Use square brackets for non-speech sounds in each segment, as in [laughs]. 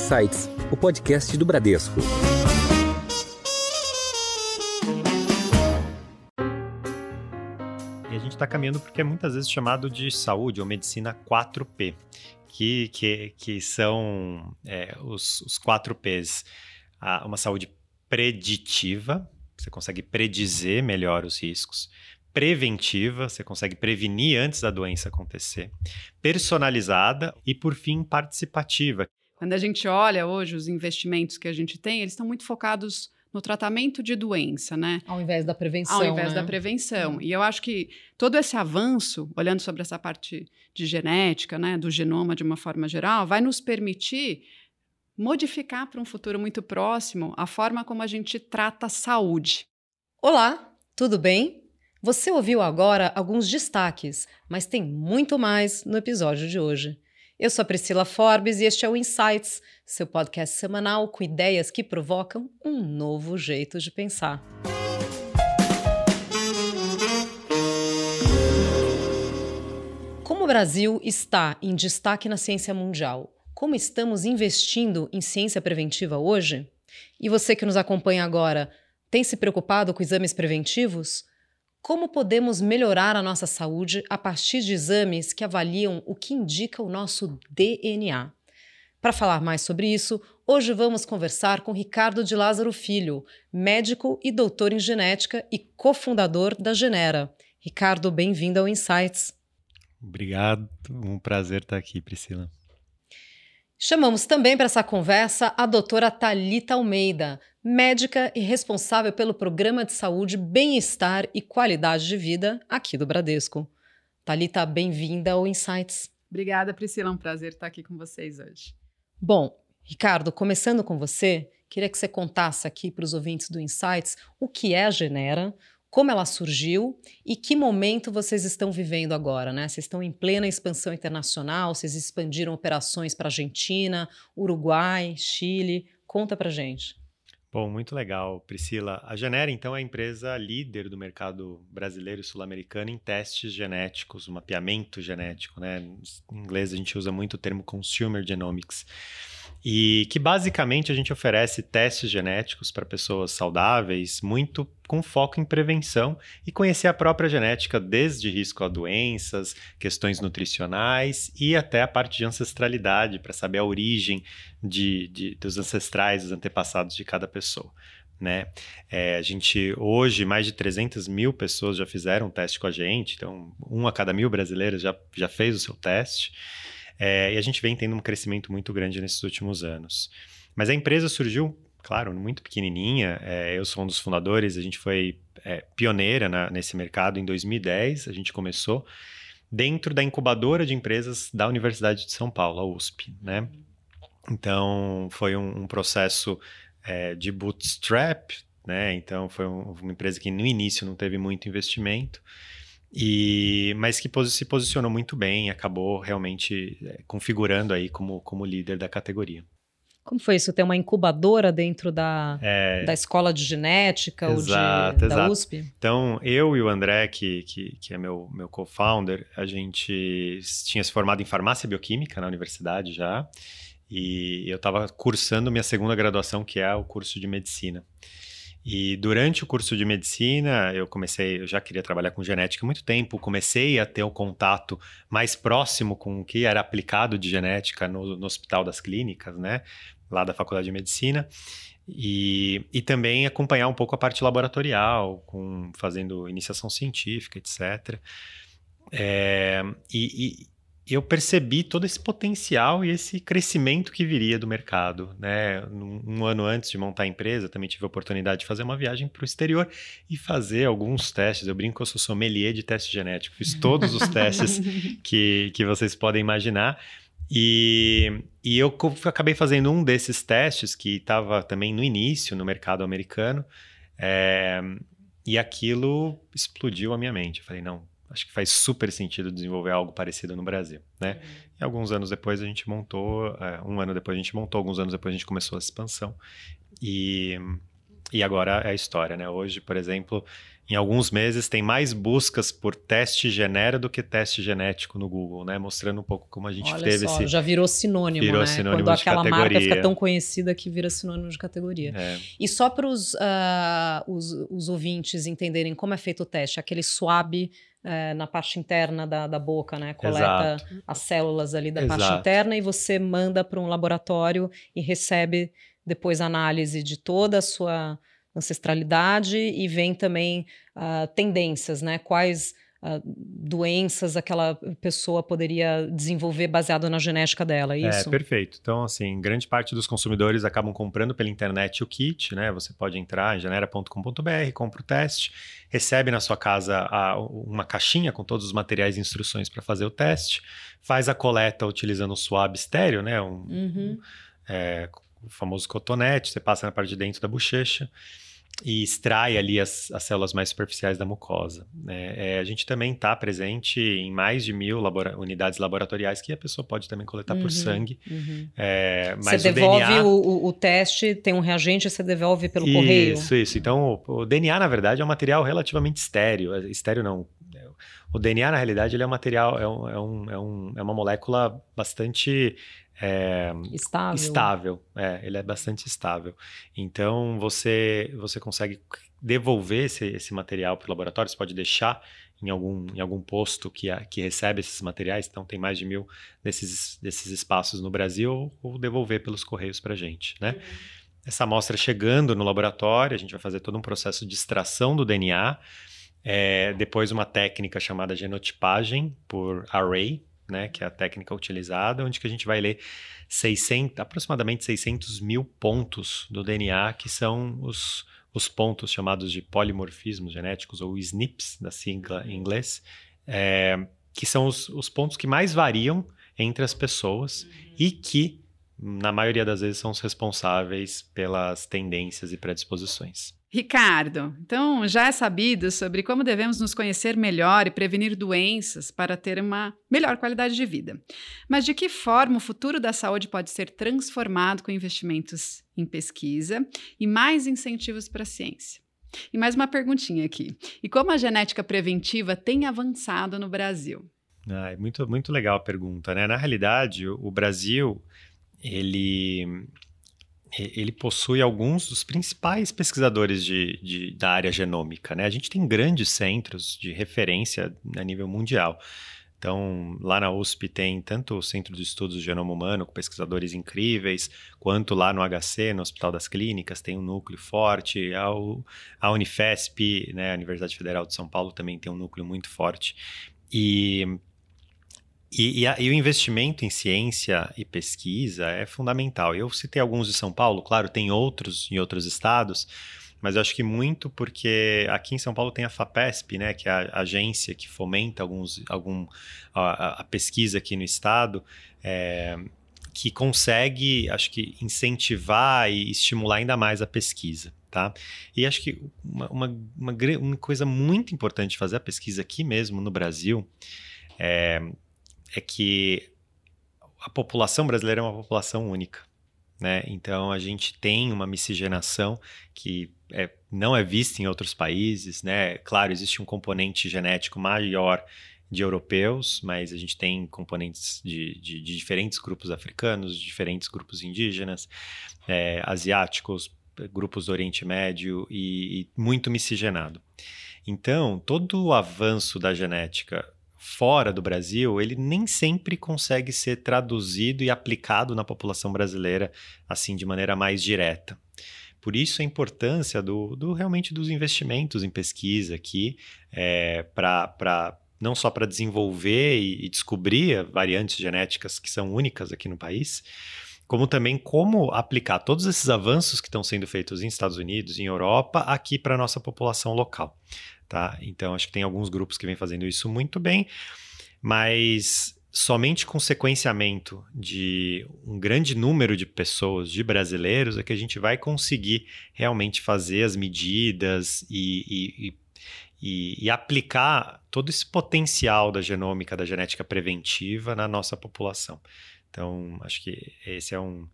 Insights, o podcast do Bradesco. E a gente está caminhando porque é muitas vezes chamado de saúde ou medicina 4P, que, que, que são é, os, os 4Ps. Ah, uma saúde preditiva, você consegue predizer melhor os riscos preventiva, você consegue prevenir antes da doença acontecer, personalizada e, por fim, participativa. Quando a gente olha hoje os investimentos que a gente tem, eles estão muito focados no tratamento de doença, né? Ao invés da prevenção. Ao invés né? da prevenção. E eu acho que todo esse avanço, olhando sobre essa parte de genética, né, do genoma de uma forma geral, vai nos permitir modificar para um futuro muito próximo a forma como a gente trata a saúde. Olá, tudo bem? Você ouviu agora alguns destaques, mas tem muito mais no episódio de hoje. Eu sou a Priscila Forbes e este é o Insights, seu podcast semanal com ideias que provocam um novo jeito de pensar. Como o Brasil está em destaque na ciência mundial? Como estamos investindo em ciência preventiva hoje? E você que nos acompanha agora, tem se preocupado com exames preventivos? Como podemos melhorar a nossa saúde a partir de exames que avaliam o que indica o nosso DNA? Para falar mais sobre isso, hoje vamos conversar com Ricardo de Lázaro Filho, médico e doutor em genética e cofundador da Genera. Ricardo, bem-vindo ao Insights. Obrigado, um prazer estar aqui, Priscila. Chamamos também para essa conversa a doutora Talita Almeida, médica e responsável pelo programa de saúde, bem-estar e qualidade de vida aqui do Bradesco. Talita, bem-vinda ao Insights. Obrigada, Priscila, é um prazer estar aqui com vocês hoje. Bom, Ricardo, começando com você, queria que você contasse aqui para os ouvintes do Insights o que é a Genera, como ela surgiu e que momento vocês estão vivendo agora, né? Vocês estão em plena expansão internacional, vocês expandiram operações para Argentina, Uruguai, Chile. Conta para gente. Bom, muito legal, Priscila. A Genera, então, é a empresa líder do mercado brasileiro e sul-americano em testes genéticos, mapeamento genético, né? Em inglês a gente usa muito o termo consumer genomics e que basicamente a gente oferece testes genéticos para pessoas saudáveis, muito com foco em prevenção e conhecer a própria genética, desde risco a doenças, questões nutricionais e até a parte de ancestralidade, para saber a origem de, de, dos ancestrais, dos antepassados de cada pessoa. Né? É, a gente, hoje, mais de 300 mil pessoas já fizeram um teste com a gente, então, um a cada mil brasileiros já, já fez o seu teste. É, e a gente vem tendo um crescimento muito grande nesses últimos anos. Mas a empresa surgiu, claro, muito pequenininha. É, eu sou um dos fundadores, a gente foi é, pioneira na, nesse mercado em 2010, a gente começou dentro da incubadora de empresas da Universidade de São Paulo, a USP, né? Então, foi um, um processo é, de bootstrap, né? Então, foi um, uma empresa que no início não teve muito investimento, e, mas que se posicionou muito bem e acabou realmente é, configurando aí como, como líder da categoria. Como foi isso? Ter uma incubadora dentro da, é, da escola de genética exato, ou de, da USP? Então, eu e o André, que, que, que é meu, meu co-founder, a gente tinha se formado em farmácia bioquímica na universidade já, e eu estava cursando minha segunda graduação, que é o curso de medicina. E durante o curso de medicina, eu comecei, eu já queria trabalhar com genética há muito tempo, comecei a ter o um contato mais próximo com o que era aplicado de genética no, no Hospital das Clínicas, né, lá da Faculdade de Medicina. E, e também acompanhar um pouco a parte laboratorial, com, fazendo iniciação científica, etc. É, e, eu percebi todo esse potencial e esse crescimento que viria do mercado. Né? Um, ano antes de montar a empresa, também tive a oportunidade de fazer uma viagem para o exterior e fazer alguns testes. Eu brinco que eu sou sommelier de teste genético, fiz todos os testes [laughs] que, que vocês podem imaginar. E, e eu acabei fazendo um desses testes que estava também no início no mercado americano. É, e aquilo explodiu a minha mente. Eu falei, não, acho que faz super sentido desenvolver algo parecido no Brasil, né? Uhum. E alguns anos depois a gente montou, é, um ano depois a gente montou, alguns anos depois a gente começou a expansão. E, e agora é a história, né? Hoje, por exemplo, em alguns meses tem mais buscas por teste genera do que teste genético no Google, né? Mostrando um pouco como a gente Olha teve só, esse. Já virou sinônimo, Virou né? sinônimo Quando aquela categoria. marca fica tão conhecida que vira sinônimo de categoria. É, E só para ah, os, os ouvintes entenderem como é feito o teste, aquele swab eh, na parte interna da, da boca, né? Coleta as células ali da parte Exato. interna e você manda para um laboratório e recebe depois a análise de toda a sua ancestralidade e vem também ah, tendências, né? Quais ah, doenças aquela pessoa poderia desenvolver baseado na genética dela, é É, isso? perfeito. Então, assim, grande parte dos consumidores acabam comprando pela internet o kit, né? Você pode entrar em genera.com.br, compra o teste, recebe na sua casa a- uma caixinha com todos os materiais e instruções para fazer o teste, faz a coleta utilizando o swab estéreo, né? Um, Uhum. é, o famoso cotonete, você passa na parte de dentro da bochecha e extrai ali as, as células mais superficiais da mucosa. né? É, a gente também está presente em mais de mil labora- unidades laboratoriais que a pessoa pode também coletar Uhum, por sangue. uhum. É, Você mas devolve o DNA... o, o- teste, tem um reagente, você devolve pelo correio. Isso, isso. Então, o, o DNA, na verdade, é um material relativamente estéreo. É, Estéreo não. O DNA, na realidade, ele é um material, é, um, é, um, é, um- é uma molécula bastante é, Estável. estável. É, ele é bastante estável. Então, você, você consegue devolver esse, esse material para o laboratório, você pode deixar em algum, em algum posto que, a- que recebe esses materiais, então tem mais de mil desses, desses espaços no Brasil, ou devolver pelos correios para a gente, né? Essa amostra chegando no laboratório, a gente vai fazer todo um processo de extração do DNA, é, depois uma técnica chamada genotipagem por array, né, que é a técnica utilizada, onde que a gente vai ler 600, aproximadamente 600 mil pontos do DNA, que são os, os pontos chamados de polimorfismos genéticos, ou SNPs, da sigla em inglês, é, que são os, os pontos que mais variam entre as pessoas e que, na maioria das vezes, são os responsáveis pelas tendências e predisposições. Ricardo, então já é sabido sobre como devemos nos conhecer melhor e prevenir doenças para ter uma melhor qualidade de vida. Mas de que forma o futuro da saúde pode ser transformado com investimentos em pesquisa e mais incentivos para a ciência? E mais uma perguntinha aqui. E como a genética preventiva tem avançado no Brasil? Ah, muito, muito legal a pergunta, né? Na realidade, o, Brasil, ele, ele possui alguns dos principais pesquisadores de, de- da área genômica, né? A gente tem grandes centros de referência a nível mundial. Então, lá na USP tem tanto o Centro de Estudos do Genoma Humano, com pesquisadores incríveis, quanto lá no HC, no Hospital das Clínicas, tem um núcleo forte. A, a Unifesp, né, a Universidade Federal de São Paulo, também tem um núcleo muito forte. E, e, e a- e o investimento em ciência e pesquisa é fundamental. Eu citei alguns de São Paulo, claro, tem outros em outros estados, mas eu acho que muito porque aqui em São Paulo tem a FAPESP, né, que é a agência que fomenta alguns, algum, a, a- pesquisa aqui no estado, é, que consegue, acho que, incentivar e estimular ainda mais a pesquisa. Tá? E acho que uma, uma, uma, uma coisa muito importante de fazer a pesquisa aqui mesmo no Brasil é, é que a população brasileira é uma população única. Né? Então a gente tem uma miscigenação que é, não é vista em outros países. Né? Claro, existe um componente genético maior de europeus, mas a gente tem componentes de, de, de diferentes grupos africanos, diferentes grupos indígenas, é, asiáticos, grupos do Oriente Médio e, e muito miscigenado. Então, todo o avanço da genética fora do Brasil, ele nem sempre consegue ser traduzido e aplicado na população brasileira assim de maneira mais direta. Por isso a importância do, do realmente dos investimentos em pesquisa aqui é, para não só para desenvolver e, e descobrir variantes genéticas que são únicas aqui no país, como também como aplicar todos esses avanços que estão sendo feitos nos Estados Unidos, em Europa, aqui para a nossa população local. Tá? Então, acho que tem alguns grupos que vêm fazendo isso muito bem, mas somente com sequenciamento de um grande número de pessoas, de brasileiros, é que a gente vai conseguir realmente fazer as medidas e, e, e, e aplicar todo esse potencial da genômica, da genética preventiva na nossa população. Então, acho que esse é um,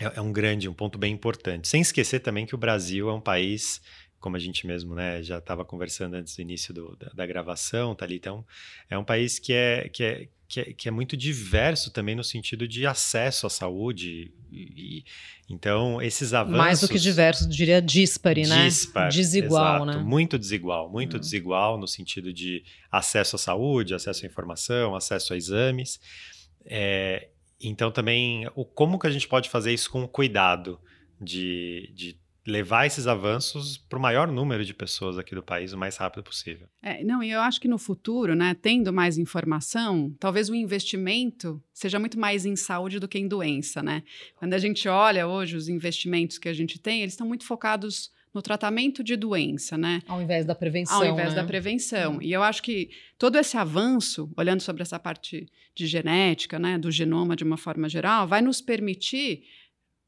é, é um grande, um ponto bem importante. Sem esquecer também que o Brasil é um país como a gente mesmo né, já estava conversando antes do início do, da, da, gravação, tá ali. Então, é um país que é, que é, que é, que é muito diverso também no sentido de acesso à saúde. E, então, esses avanços. Mais do que diverso, diria dispare, né? Dispar, desigual, exato, né? Muito desigual, muito uhum. desigual no sentido de acesso à saúde, acesso à informação, acesso a exames. É, então, também, o, como que a gente pode fazer isso com cuidado de, de levar esses avanços para o maior número de pessoas aqui do país o mais rápido possível. É, não, e eu acho que no futuro, né, tendo mais informação, talvez o investimento seja muito mais em saúde do que em doença, né? Quando a gente olha hoje os investimentos que a gente tem, eles estão muito focados no tratamento de doença, né? Ao invés da prevenção. Ao invés né? da prevenção. Hum. E eu acho que todo esse avanço, olhando sobre essa parte de genética, né, do genoma de uma forma geral, vai nos permitir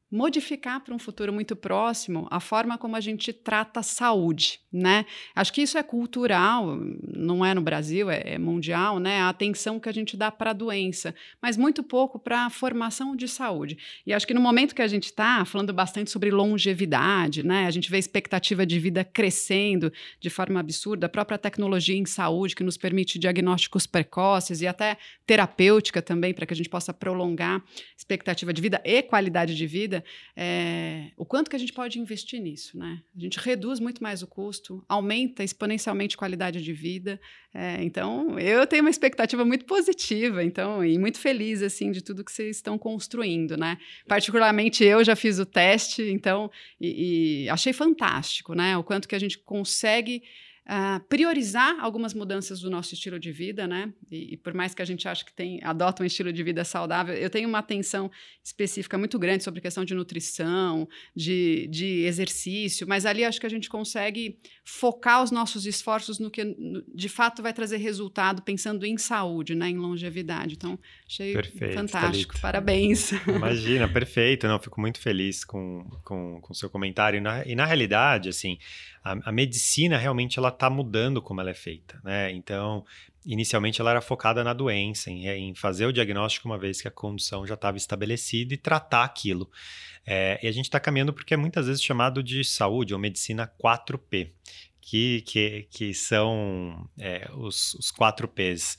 modificar para um futuro muito próximo a forma como a gente trata a saúde, né? Acho que isso é cultural, não é no Brasil, é, é mundial, né? A atenção que a gente dá para a doença, mas muito pouco para a formação de saúde. E acho que no momento que a gente está falando bastante sobre longevidade, né? A gente vê a expectativa de vida crescendo de forma absurda, a própria tecnologia em saúde que nos permite diagnósticos precoces e até terapêutica também para que a gente possa prolongar expectativa de vida e qualidade de vida vida, é, o quanto que a gente pode investir nisso, né? A gente reduz muito mais o custo, aumenta exponencialmente a qualidade de vida. É, então, eu tenho uma expectativa muito positiva, então, e muito feliz, assim, de tudo que vocês estão construindo, né? Particularmente eu já fiz o teste, então, e, e achei fantástico, né? O quanto que a gente consegue Uh, priorizar algumas mudanças do nosso estilo de vida, né? E, e, por mais que a gente ache que tem, adota um estilo de vida saudável, eu tenho uma atenção específica muito grande sobre a questão de nutrição, de, de exercício, mas ali acho que a gente consegue focar os nossos esforços no que de fato vai trazer resultado, pensando em saúde, né? Em longevidade. Então, achei perfeito, fantástico. Thalita. Parabéns. Imagina, perfeito. Não, fico muito feliz com o com, com seu comentário. E na, e na realidade, assim, a, a medicina realmente ela está mudando como ela é feita, né? Então, inicialmente ela era focada na doença, em, em fazer o diagnóstico uma vez que a condição já estava estabelecida e tratar aquilo. É, e a gente está caminhando porque é muitas vezes chamado de saúde ou medicina 4P, que, que, que são é, os, os 4 Ps.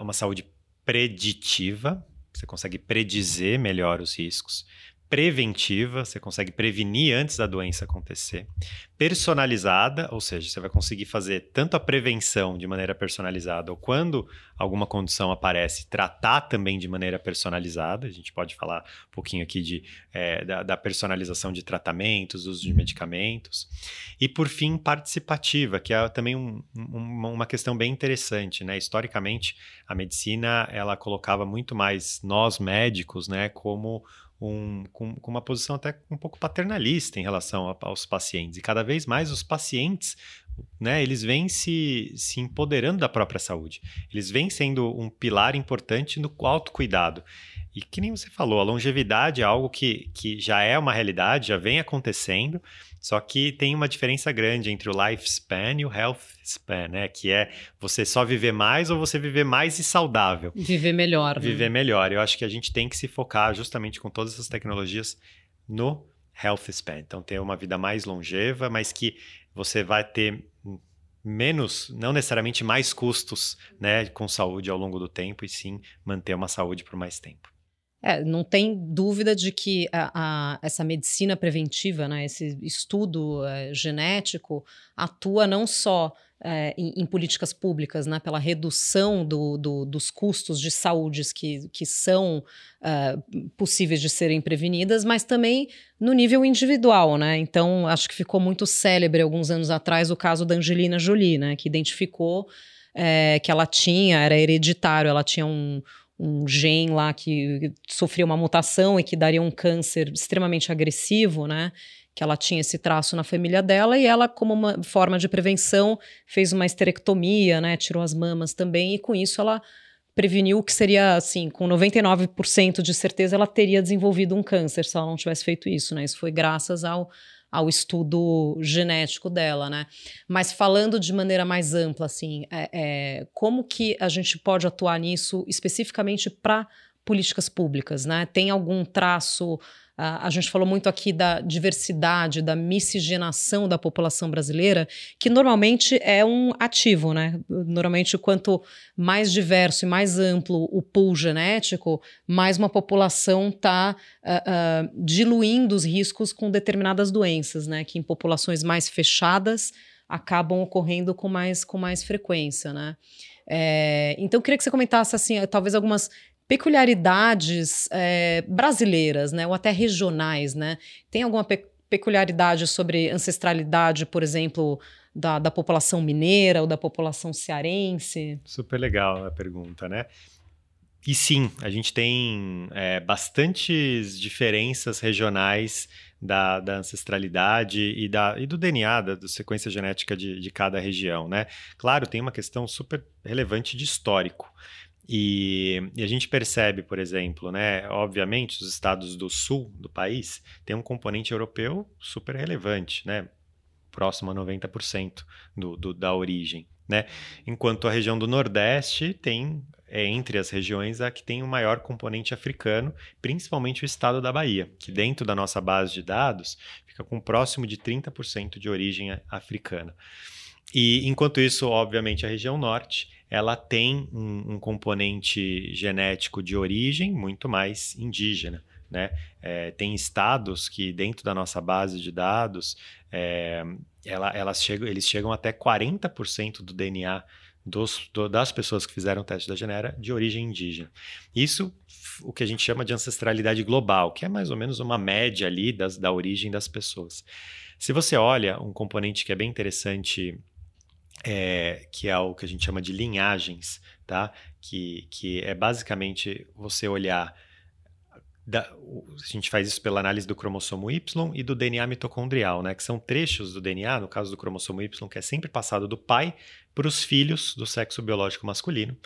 uma saúde preditiva, você consegue predizer melhor os riscos preventiva, você consegue prevenir antes da doença acontecer. Personalizada, ou seja, você vai conseguir fazer tanto a prevenção de maneira personalizada, ou quando alguma condição aparece, tratar também de maneira personalizada. A gente pode falar um pouquinho aqui de, é, da, da, personalização de tratamentos, uso de medicamentos. E, por fim, participativa, que é também um, um, uma questão bem interessante. Né? Historicamente, a medicina ela colocava muito mais nós médicos né, como um, com, com, uma posição até um pouco paternalista em relação a, aos pacientes. E cada vez mais os pacientes, né, eles vêm se, se empoderando da própria saúde. Eles vêm sendo um pilar importante no autocuidado. E que nem você falou, a longevidade é algo que, que já é uma realidade, já vem acontecendo, só que tem uma diferença grande entre o lifespan e o health span, né? Que é você só viver mais ou você viver mais e saudável. Viver melhor. Né? Viver melhor. Eu acho que a gente tem que se focar justamente com todas essas tecnologias no health span. Então, ter uma vida mais longeva, mas que você vai ter menos, não necessariamente mais custos, né, com saúde ao longo do tempo, e sim manter uma saúde por mais tempo. É, não tem dúvida de que a, a, essa medicina preventiva, né, esse estudo é, genético, atua não só é, em, em, políticas públicas, né, pela redução do, do, dos custos de saúde que, que são é, possíveis de serem prevenidas, mas também no nível individual. Né? Então, acho que ficou muito célebre alguns anos atrás o caso da Angelina Jolie, né, que identificou é, que ela tinha, era hereditário, ela tinha um, um gene lá que sofria uma mutação e que daria um câncer extremamente agressivo, né? Que ela tinha esse traço na família dela e ela, como uma forma de prevenção, fez uma esterectomia, né? Tirou as mamas também e com isso ela preveniu que seria assim, com 99% de certeza ela teria desenvolvido um câncer se ela não tivesse feito isso, né? Isso foi graças ao ao estudo genético dela, né? Mas falando de maneira mais ampla, assim, é, é, como que a gente pode atuar nisso especificamente para políticas públicas, né? Tem algum traço a gente falou muito aqui da diversidade, da miscigenação da população brasileira, que normalmente é um ativo, né? Normalmente, quanto mais diverso e mais amplo o pool genético, mais uma população está uh, uh, diluindo os riscos com determinadas doenças, né? Que em populações mais fechadas acabam ocorrendo com mais, com mais frequência, né? É, então, eu queria que você comentasse, assim, talvez algumas peculiaridades é, brasileiras, né, ou até regionais, né? Tem alguma pe peculiaridade sobre ancestralidade, por exemplo, da, da população mineira ou da população cearense? Super legal a pergunta, né? E sim, a gente tem é, bastantes diferenças regionais da, da, ancestralidade e, da, e do DNA, da, sequência genética de, de cada região, né? Claro, tem uma questão super relevante de histórico. E, e, a gente percebe, por exemplo, né, obviamente, os estados do sul do país têm um componente europeu super relevante, né, próximo a 90% do, do, da origem. Né? Enquanto a região do Nordeste tem, é, entre as regiões, a que tem o maior componente africano, principalmente o estado da Bahia, que dentro da nossa base de dados fica com próximo de 30% de origem africana. E enquanto isso, obviamente, a região norte ela tem um, um componente genético de origem muito mais indígena. Né? É, tem estados que, dentro da nossa base de dados, é, ela, elas chegam, eles chegam até 40% do DNA dos, do, das pessoas que fizeram o teste da genera de origem indígena. Isso, o que a gente chama de ancestralidade global, que é mais ou menos uma média ali das, da origem das pessoas. Se você olha um componente que é bem interessante é, que é o que a gente chama de linhagens, tá? Que, que é basicamente você olhar. Da, a gente faz isso pela análise do cromossomo Y e do DNA mitocondrial, né? Que são trechos do DNA, no caso do cromossomo Y, que é sempre passado do pai para os filhos do sexo biológico masculino.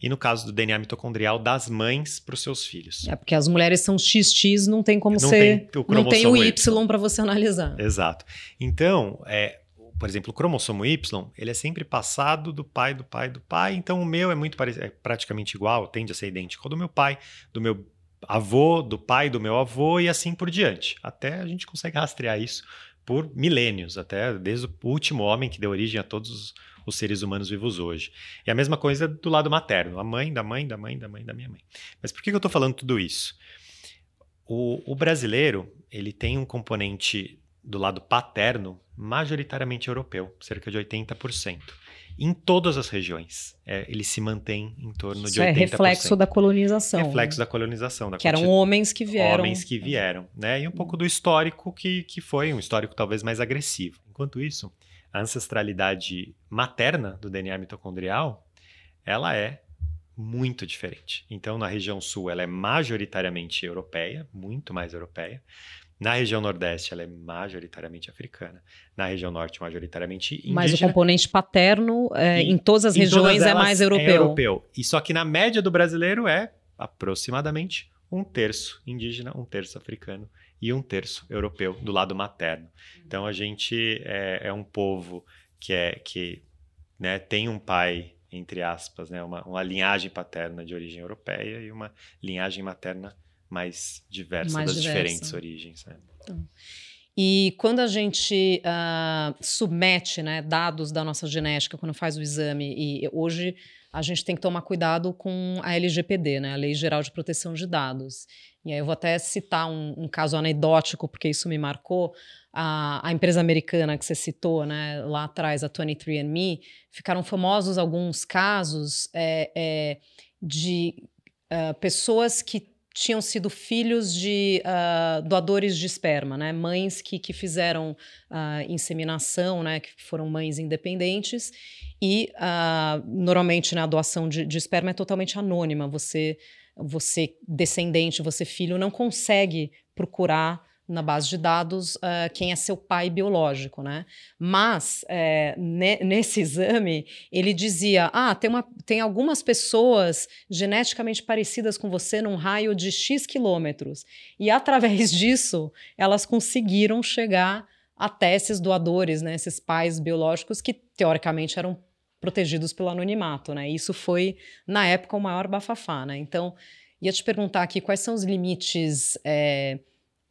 E no caso do DNA mitocondrial, das mães para os seus filhos. É porque as mulheres são XX, não tem como não ser. Tem não tem o Y para você analisar. Exato. Então, é, por exemplo, o cromossomo Y, ele é sempre passado do pai, do pai, do pai. Então o meu é muito parecido, é praticamente igual, tende a ser idêntico ao do meu pai, do meu avô, do pai do meu avô e assim por diante. Até a gente consegue rastrear isso por milênios, até desde o último homem que deu origem a todos os, seres humanos vivos hoje. E a mesma coisa do lado materno, a mãe da mãe da mãe da mãe da minha mãe. Mas por que eu estou falando tudo isso? O, o brasileiro ele tem um componente do lado paterno majoritariamente europeu, cerca de 80%. Em todas as regiões, é, ele se mantém em torno Isso de 80%. é reflexo da colonização. Reflexo né? da colonização. Da que eram homens que vieram. Homens que vieram, né? E um pouco do histórico que, que foi, um histórico talvez mais agressivo. Enquanto isso, a ancestralidade materna do DNA mitocondrial, ela é muito diferente. Então, na região sul, ela é majoritariamente europeia, muito mais europeia. Na região Nordeste, ela é majoritariamente africana. Na região Norte, majoritariamente indígena. Mas o componente paterno, é, em, em, todas as em regiões, todas é mais europeu. É europeu. E só que na média do brasileiro é aproximadamente um terço indígena, um terço africano e um terço europeu do lado materno. Então a gente é, é um povo que é que né, tem um pai entre aspas, né, uma, uma linhagem paterna de origem europeia e uma linhagem materna mais diversa mais das diversa. diferentes origens. Né? Então. E quando a gente uh, submete né, dados da nossa genética, quando faz o exame, e hoje a gente tem que tomar cuidado com a LGPD, né, a Lei Geral de Proteção de Dados. E aí eu vou até citar um, um caso anedótico, porque isso me marcou. A, a, empresa americana que você citou né, lá atrás, a 23andMe, ficaram famosos alguns casos é, é, de uh, pessoas que tinham sido filhos de uh, doadores de esperma, né? Mães que, que fizeram uh, inseminação, né? Que foram mães independentes. E uh, normalmente né, doação de, de esperma é totalmente anônima. Você, você descendente, você filho, não consegue procurar na base de dados uh, quem é seu pai biológico, né? Mas é, ne [laughs] nesse exame ele dizia: ah, tem, uma, tem algumas pessoas geneticamente parecidas com você num raio de X quilômetros. E através [laughs] disso elas conseguiram chegar até esses doadores, né? Esses pais biológicos que teoricamente eram protegidos pelo anonimato, né? Isso foi na época o maior bafafá, né? Então Ia te perguntar aqui quais são os limites é,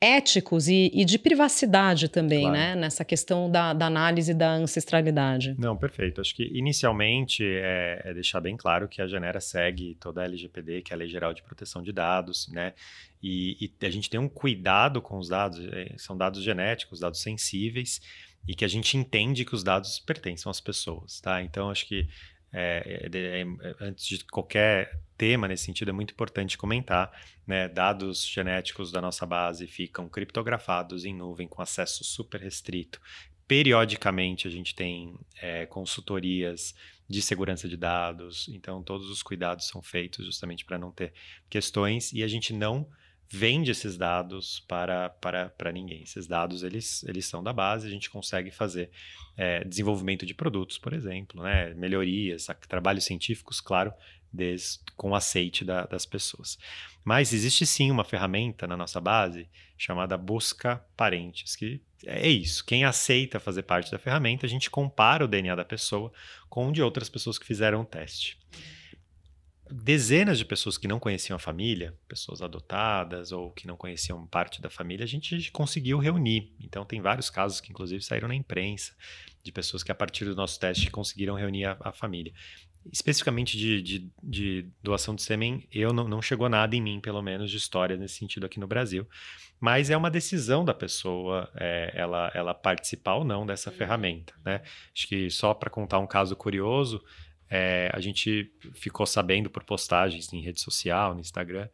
éticos e, e, de privacidade também, claro. né? Nessa questão da, da, análise da ancestralidade. Não, perfeito. Acho que inicialmente é, é, deixar bem claro que a Genera segue toda a LGPD, que é a Lei Geral de Proteção de Dados, né? E, e a gente tem um cuidado com os dados, é, são dados genéticos, dados sensíveis, e que a gente entende que os dados pertencem às pessoas, tá? Então, acho que é, é, antes de qualquer tema nesse sentido, é muito importante comentar. Né? Dados genéticos da nossa base ficam criptografados em nuvem com acesso super restrito. Periodicamente a gente tem é, consultorias de segurança de dados, então todos os cuidados são feitos justamente para não ter questões e a gente não vende esses dados para, para, para ninguém. Esses dados eles, eles são da base, a gente consegue fazer é, desenvolvimento de produtos, por exemplo, né? melhorias, trabalhos científicos, claro, des, com aceite da, das pessoas. Mas existe sim uma ferramenta na nossa base chamada Busca Parentes, que é isso. Quem aceita fazer parte da ferramenta, a gente compara o DNA da pessoa com o de outras pessoas que fizeram o teste dezenas de pessoas que não conheciam a família, pessoas adotadas ou que não conheciam parte da família, a gente conseguiu reunir. Então, tem vários casos que, inclusive, saíram na imprensa, de pessoas que, a partir do nosso teste, conseguiram reunir a, a família. Especificamente de, de, de, doação de sêmen, eu não, não chegou nada em mim, pelo menos, de história nesse sentido aqui no Brasil. Mas é uma decisão da pessoa é, ela, ela participar ou não dessa uhum. ferramenta. Né? Acho que só para contar um caso curioso, é, a gente ficou sabendo por postagens em rede social, no Instagram,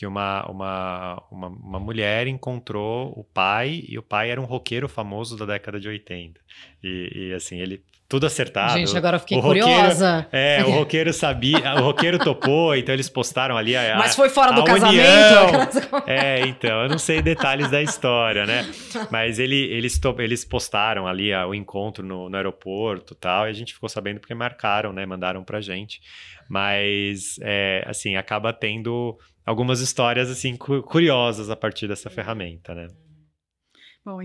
que uma, uma, uma, uma, mulher encontrou o pai, e o pai era um roqueiro famoso da década de 80. E, e assim, ele tudo acertado. Gente, agora fiquei curiosa. é, o roqueiro sabia, o roqueiro topou, então eles postaram ali a, Mas foi fora do casamento? [laughs] É, então, eu não sei detalhes da história, né? Mas ele, eles, eles postaram ali o encontro no, no aeroporto tal, e a gente ficou sabendo porque marcaram, né? Mandaram pra gente. Mas, é, assim, acaba tendo algumas histórias, assim, curiosas a partir dessa ferramenta, né? Bom,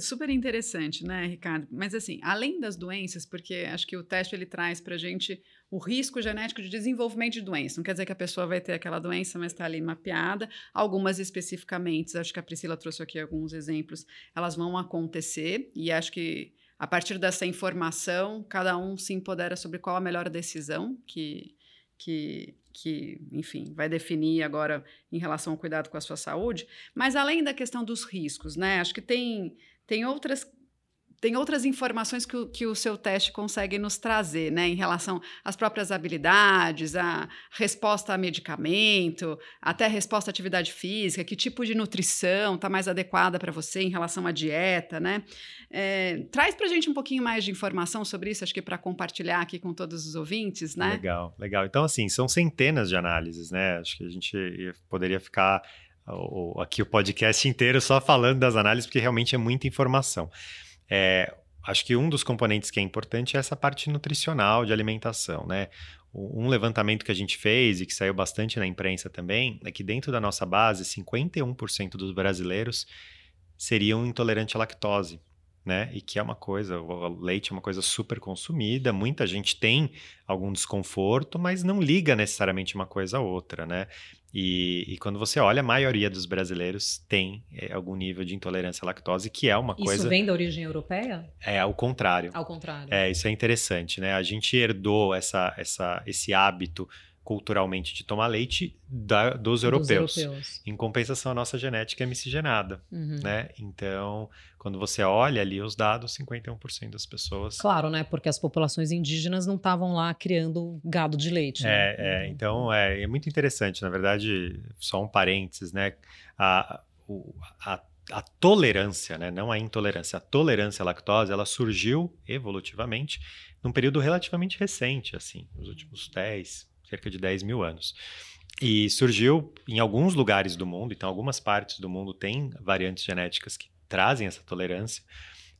super interessante, né, Ricardo? Mas assim, além das doenças, porque acho que o teste ele traz para a gente o risco genético de desenvolvimento de doença. Não quer dizer que a pessoa vai ter aquela doença, mas está ali mapeada. Algumas especificamente, acho que a Priscila trouxe aqui alguns exemplos, elas vão acontecer e acho que a partir dessa informação, cada um se empodera sobre qual a melhor decisão que, que que, enfim, vai definir agora em relação ao cuidado com a sua saúde. Mas além da questão dos riscos, né? Acho que tem, tem outras tem outras informações que o, que o seu teste consegue nos trazer, né, em relação às próprias habilidades, a resposta a medicamento, até a resposta à atividade física, que tipo de nutrição está mais adequada para você em relação à dieta, né? É, traz para a gente um pouquinho mais de informação sobre isso, acho que para compartilhar aqui com todos os ouvintes, né? Legal, legal. Então, assim, são centenas de análises, né? Acho que a gente poderia ficar aqui o podcast inteiro só falando das análises, porque realmente é muita informação. É, acho que um dos componentes que é importante é essa parte nutricional de alimentação, né? Um levantamento que a gente fez e que saiu bastante na imprensa também é que dentro da nossa base, 51% dos brasileiros seriam intolerantes à lactose né? E que é uma coisa, o leite é uma coisa super consumida, muita gente tem algum desconforto, mas não liga necessariamente uma coisa a outra, né? E, e quando você olha, a maioria dos brasileiros tem é, algum nível de intolerância à lactose, que é uma isso coisa. Isso vem da origem europeia? É, ao contrário. Ao contrário. É, isso é interessante, né? A gente herdou essa, essa, esse hábito culturalmente de tomar leite da, dos, europeus. dos, europeus. Em compensação, a nossa genética é miscigenada, uhum. né? Então, quando você olha ali os dados, 51% das pessoas... Claro, né? Porque as populações indígenas não estavam lá criando gado de leite. Né? É, é, então é, é muito interessante. Na verdade, só um parênteses, né? A, a, a tolerância, né? Não a intolerância, a tolerância à lactose, ela surgiu evolutivamente num período relativamente recente, assim, nos últimos 10, cerca de 10 mil anos. E surgiu em alguns lugares do mundo, então algumas partes do mundo têm variantes genéticas que trazem essa tolerância.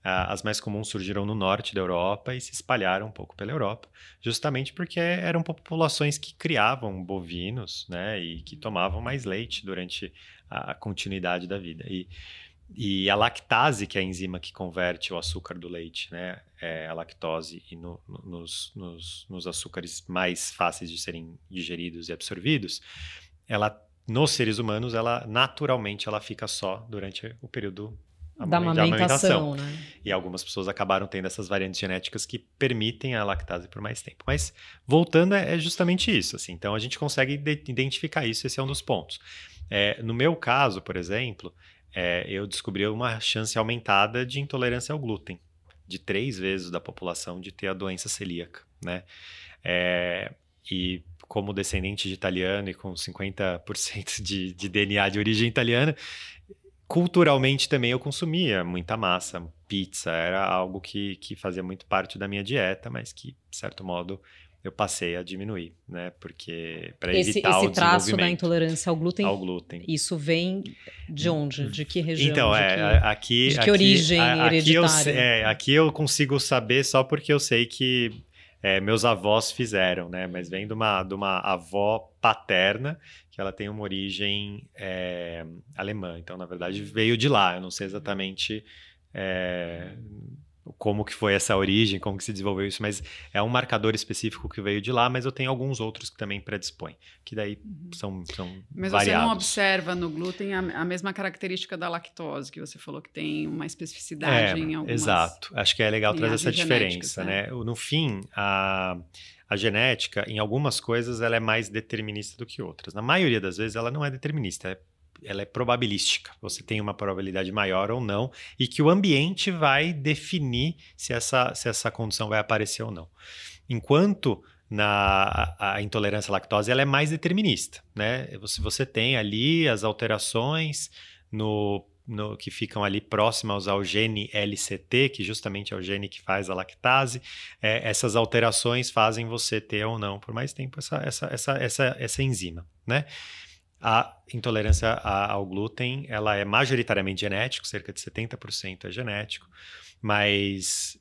as mais comuns surgiram no norte da Europa e se espalharam um pouco pela Europa, justamente porque eram populações que criavam bovinos, né, e que tomavam mais leite durante a continuidade da vida. E e a lactase, que é a enzima que converte o açúcar do leite, né, é a lactose, e no, no, nos, nos, nos, açúcares mais fáceis de serem digeridos e absorvidos, ela nos seres humanos, ela naturalmente ela fica só durante o período da amamentação, né? E algumas pessoas acabaram tendo essas variantes genéticas que permitem a lactase por mais tempo. Mas voltando é, é justamente isso, assim. Então a gente consegue identificar isso. Esse é um dos pontos. É, no meu caso, por exemplo, é, eu descobri uma chance aumentada de intolerância ao glúten, de três vezes da população de ter a doença celíaca, né? É, e como descendente de italiano e com 50% de, de DNA de origem italiana, culturalmente também eu consumia muita massa, pizza, era algo que, que fazia muito parte da minha dieta, mas que, de certo modo, eu passei a diminuir, né? Porque para evitar esse o traço da intolerância ao glúten, ao glúten, isso vem de onde? De que região? Então, de é, que, aqui, de que aqui, origem a, aqui hereditária? Eu, é, aqui eu consigo saber só porque eu sei que é, meus avós fizeram, né? Mas vem de uma, de uma avó paterna que ela tem uma origem é, alemã. Então, na verdade, veio de lá. Eu não sei exatamente é, como que foi essa origem, como que se desenvolveu isso, mas é um marcador específico que veio de lá, mas eu tenho alguns outros que também predispõem, que daí Uhum. são, são Mas variados. você não observa no glúten a, a mesma característica da lactose, que você falou que tem uma especificidade É, em algumas... Exato. Acho que é legal trazer essa diferença, genéticas, né? No fim, a, a genética, em algumas coisas, ela é mais determinista do que outras. Na maioria das vezes, ela não é determinista, é- ela é probabilística. Você tem uma probabilidade maior ou não, e que o ambiente vai definir se essa, se essa condição vai aparecer ou não. Enquanto na a, intolerância à lactose ela é mais determinista, né? Você, você tem ali as alterações no, no- que ficam ali próximas ao gene LCT, que justamente é o gene que faz a lactase. É, essas alterações fazem você ter ou não por mais tempo essa, essa, essa, essa, essa enzima, né? A intolerância ao glúten, ela é majoritariamente genético, cerca de 70% é genético, mas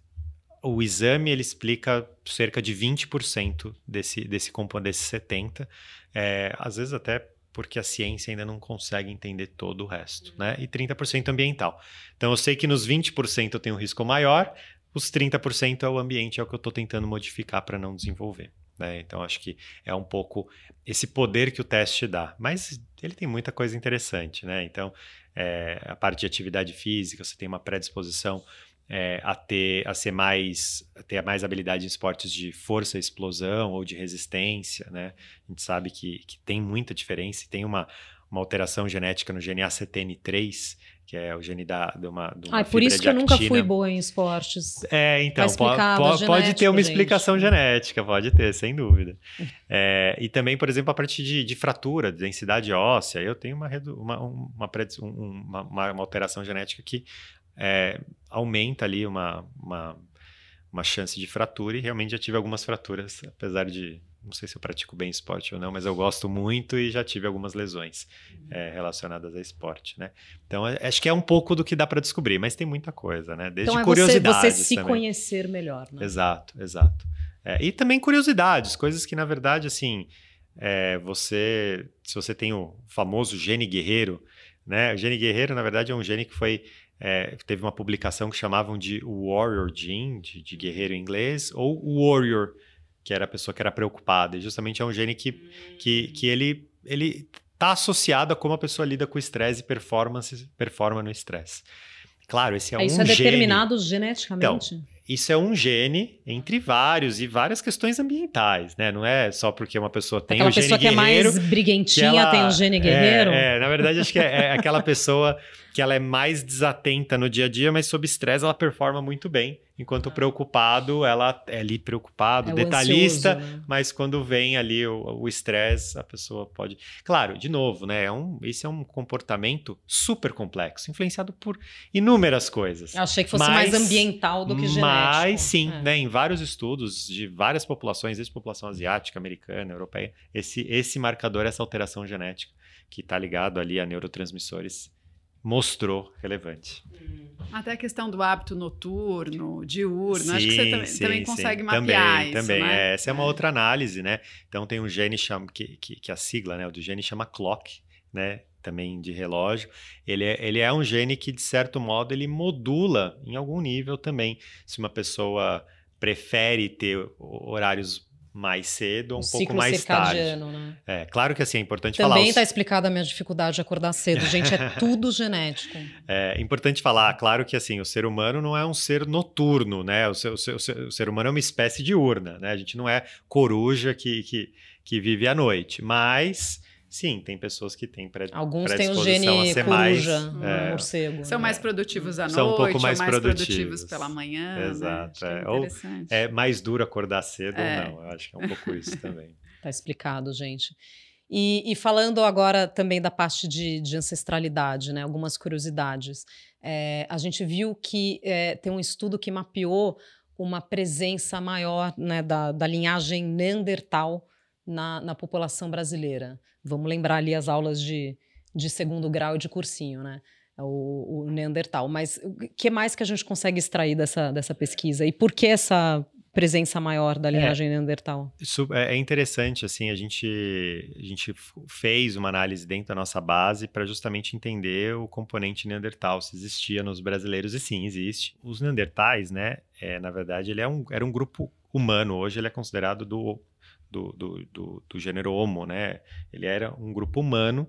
o exame ele explica cerca de 20% desse, desse componente, desse 70%, é, às vezes até porque a ciência ainda não consegue entender todo o resto, né? E 30% ambiental. Então eu sei que nos 20% eu tenho um risco maior, os 30% é o ambiente, é o que eu estou tentando modificar para não desenvolver. Né? Então acho que é um pouco esse poder que o teste dá. Mas ele tem muita coisa interessante, né? Então, é, a parte de atividade física, você tem uma predisposição é, a ter a ser mais a ter mais habilidade em esportes de força explosão ou de resistência, né? A gente sabe que, que tem muita diferença e tem uma, uma alteração genética no gene ACTN3, que é o gene da, de uma, de uma Ah, é por isso que eu nunca fui boa em esportes. É, então, po- explicado, po- é pode ter uma gente. explicação genética, pode ter, sem dúvida. [laughs] É, e também, por exemplo, a parte de, de fratura, de densidade óssea, eu tenho uma, uma, uma, um- uma, uma- uma alteração genética que é, aumenta ali uma, uma, uma chance de fratura e realmente já tive algumas fraturas, apesar de, não sei se eu pratico bem esporte ou não, mas eu gosto muito e já tive algumas lesões é, relacionadas a esporte, né? Então, é- acho que é um pouco do que dá para descobrir, mas tem muita coisa, né? Desde Então é você, curiosidades você se também. conhecer melhor, né? Exato, exato. É, e também curiosidades, coisas que, na verdade, assim, é, você. Se você tem o famoso gene guerreiro, né? O gene guerreiro, na verdade, é um gene que foi. é, teve uma publicação que chamavam de Warrior Gene, de, de guerreiro em inglês, ou Warrior, que era a pessoa que era preocupada. E justamente é um gene que, que, que ele, ele tá associado a como a pessoa lida com o estresse e performance, performa no estresse. Claro, esse é, É, um isso é gene. determinado geneticamente? Isso é um gene entre vários e várias questões ambientais, né? Não é só porque uma pessoa tem Aquela o gene pessoa que é guerreiro. mais briguentinha ela- tem o gene guerreiro? É, é, na verdade, acho que é, é aquela pessoa que ela é mais desatenta no dia a dia, mas sob estresse ela performa muito bem. Enquanto o preocupado, ela é ali preocupado, É detalhista, ansioso, né? mas quando vem ali o o estresse, a pessoa pode. Claro, de novo, né? É um, esse é um comportamento super complexo, influenciado por inúmeras coisas. Eu achei que fosse Mas- mais ambiental do que genético. Mas sim, É. né, em vários estudos de várias populações, desde população asiática, americana, europeia, esse, esse marcador, essa alteração genética que está ligado ali a neurotransmissores, mostrou relevante. Até a questão do hábito noturno, diurno, acho que Sim, você também, sim, também sim. consegue também, mapear isso, Também, né? é, essa é uma outra análise, né? Então tem um gene chama, que, que, que a sigla né, do gene chama clock, né? Também de relógio. Ele é, ele é um gene que, de certo modo, ele modula em algum nível também. Se uma pessoa prefere ter horários mais cedo ou um O pouco mais tarde. né? É, claro que assim, é importante falar. Também os- está explicada a minha dificuldade de acordar cedo. Gente, é [laughs] tudo genético. É importante falar, claro que assim, o ser humano não é um ser noturno, né? O ser, o ser- o ser- o ser humano é uma espécie diurna, né? A gente não é coruja que, que, que vive à noite. Mas, sim, tem pessoas que têm pré, Alguns têm o predisposição a gene ser mais, coruja, é, morcego. São né? mais produtivos à São um noite, pouco ou mais mais produtivos. produtivos pela manhã. né? Exato, que é. Ou interessante. é mais duro acordar cedo É. ou não. Eu acho que é um pouco isso [laughs] também. Tá explicado, gente. E, e falando agora também da parte de, de ancestralidade, né? Algumas curiosidades. É, a gente viu que é, tem um estudo que mapeou uma presença maior né, da, da linhagem Neandertal na, na população brasileira. Vamos lembrar ali as aulas de, de segundo grau e de cursinho, né? O, o Neandertal. Mas o que mais que a gente consegue extrair dessa, dessa pesquisa? E por que essa presença maior da linhagem Neandertal? Isso é é interessante, assim, a gente, a gente fez uma análise dentro da nossa base para justamente entender o componente Neandertal, se existia nos brasileiros, e sim, existe. Os Neandertais, né, é, na verdade, ele é um, era um grupo humano, hoje ele é considerado do, do, do, do, do gênero Homo, né, ele era um grupo humano,